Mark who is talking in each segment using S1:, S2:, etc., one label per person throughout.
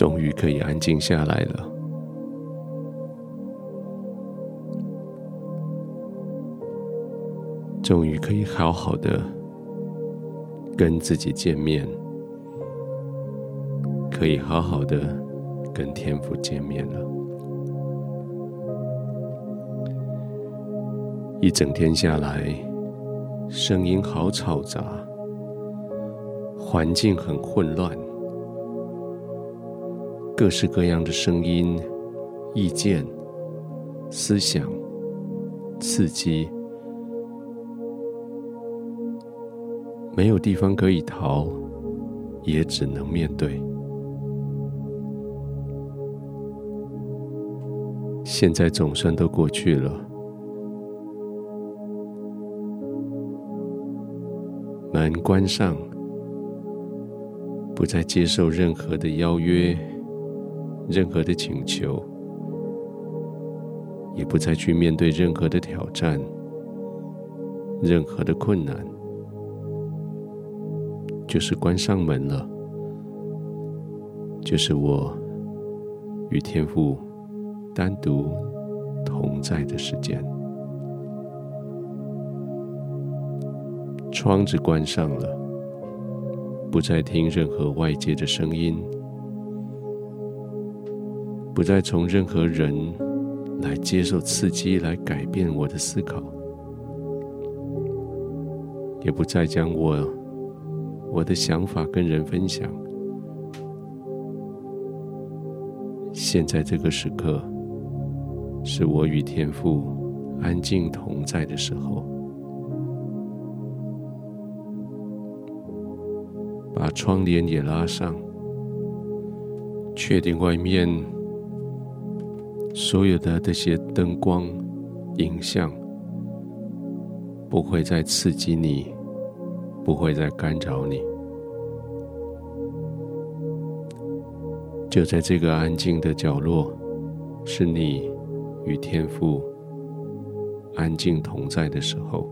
S1: 终于可以安静下来了。终于可以好好的跟自己见面，可以好好的跟天父见面了。一整天下来，声音好嘈杂，环境很混乱，各式各样的声音、意见、思想、刺激。没有地方可以逃，也只能面对。现在总算都过去了，门关上，不再接受任何的邀约，任何的请求，也不再去面对任何的挑战，任何的困难。就是关上门了，就是我与天父单独同在的时间。窗子关上了，不再听任何外界的声音，不再从任何人来接受刺激来改变我的思考，也不再将我。我的想法跟人分享。现在这个时刻，是我与天父安静同在的时候。把窗帘也拉上，确定外面所有的这些灯光、影像不会再刺激你。不会再干扰你，就在这个安静的角落，是你与天父安静同在的时候。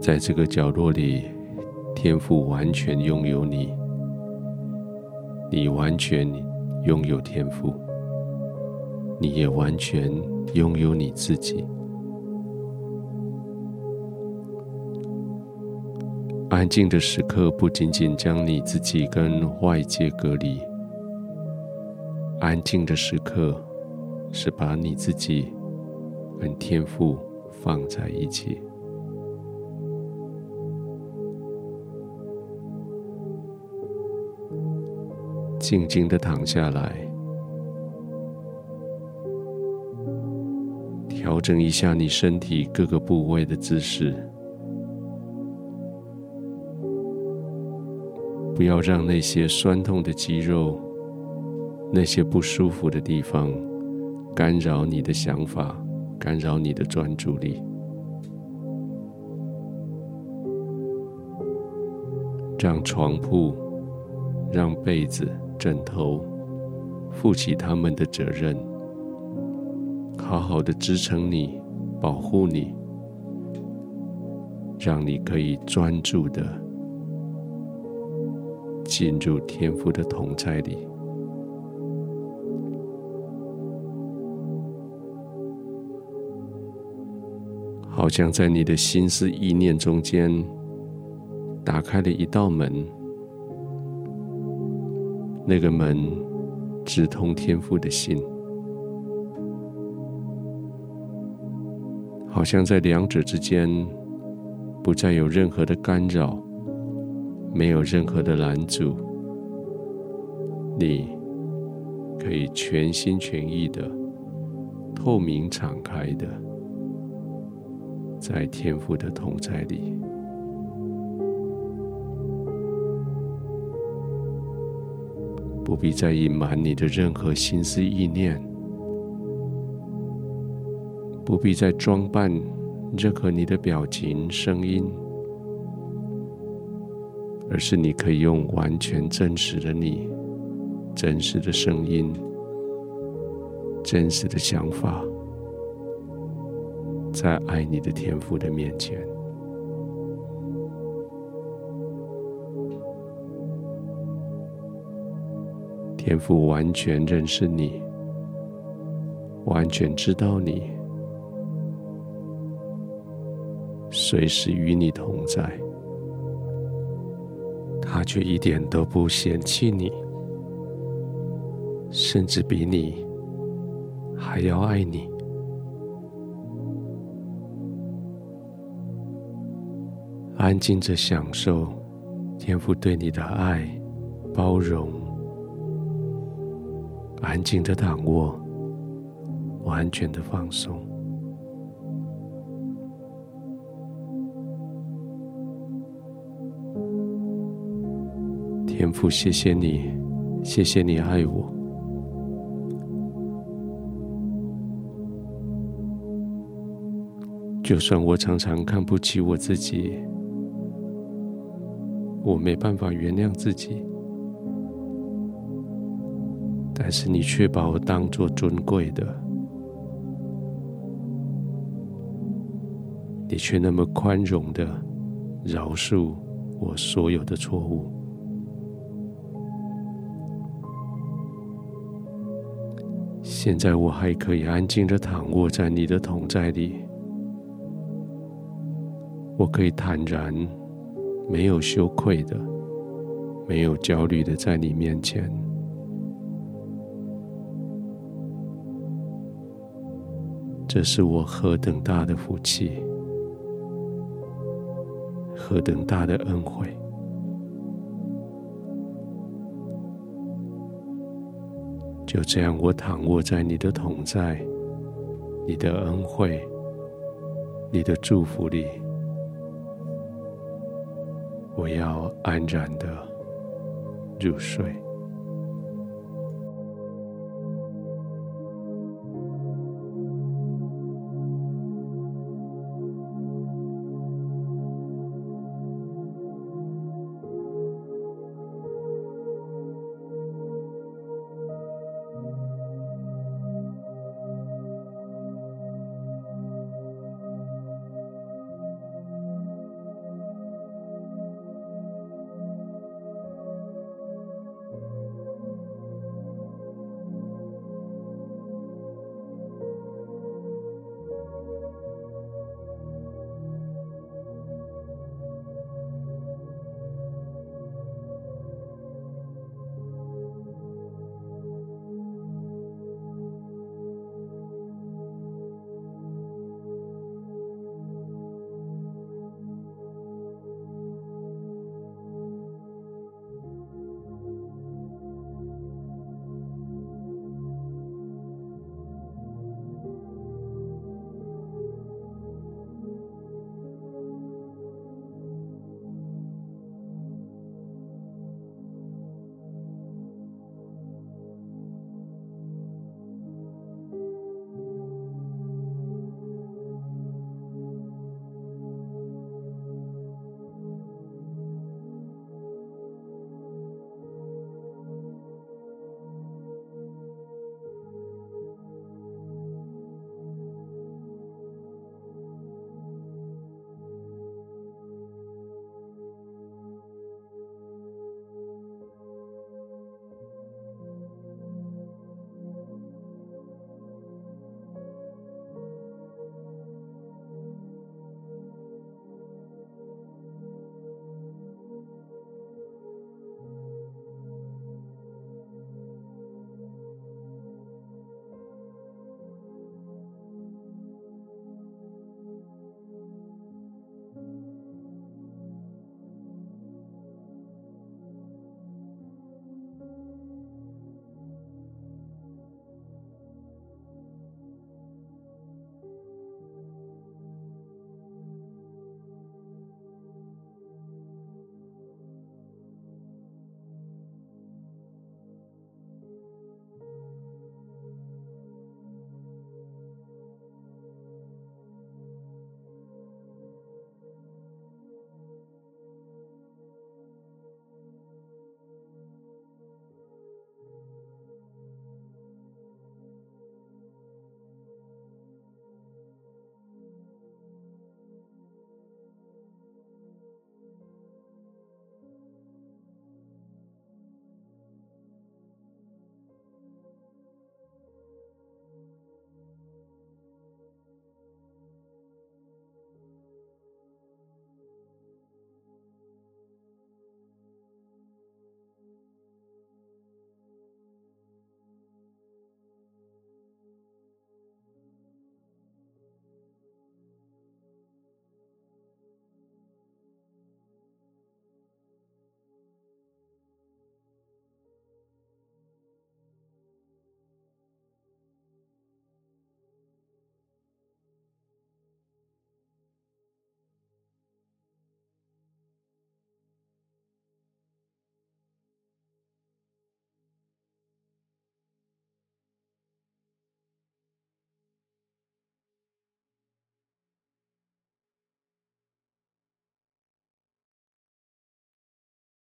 S1: 在这个角落里，天父完全拥有你，你完全拥有天赋，你也完全拥有你自己。安静的时刻不仅仅将你自己跟外界隔离，安静的时刻是把你自己跟天赋放在一起，静静的躺下来，调整一下你身体各个部位的姿势。不要让那些酸痛的肌肉、那些不舒服的地方干扰你的想法，干扰你的专注力。让床铺、让被子、枕头负起他们的责任，好好的支撑你、保护你，让你可以专注的。进入天父的同在里，好像在你的心思意念中间打开了一道门，那个门直通天父的心，好像在两者之间不再有任何的干扰。没有任何的拦阻，你可以全心全意的、透明敞开的，在天父的同在里，不必再隐瞒你的任何心思意念，不必再装扮任何你的表情、声音。而是你可以用完全真实的你、真实的声音、真实的想法，在爱你的天父的面前，天父完全认识你，完全知道你，随时与你同在，他却一点都不嫌弃你，甚至比你还要爱你。安静着享受天父对你的爱、包容，安静的躺卧，完全的放松。天父，谢谢你，谢谢你爱我。就算我常常看不起我自己。我没办法原谅自己，但是你却把我当作尊贵的，你却那么宽容的饶恕我所有的错误。现在我还可以安静的躺卧在你的同在里，我可以坦然。没有羞愧的，没有焦虑的，在你面前，这是我何等大的福气，何等大的恩惠！就这样，我躺卧在你的同在、你的恩惠、你的祝福里。我要安然的入睡。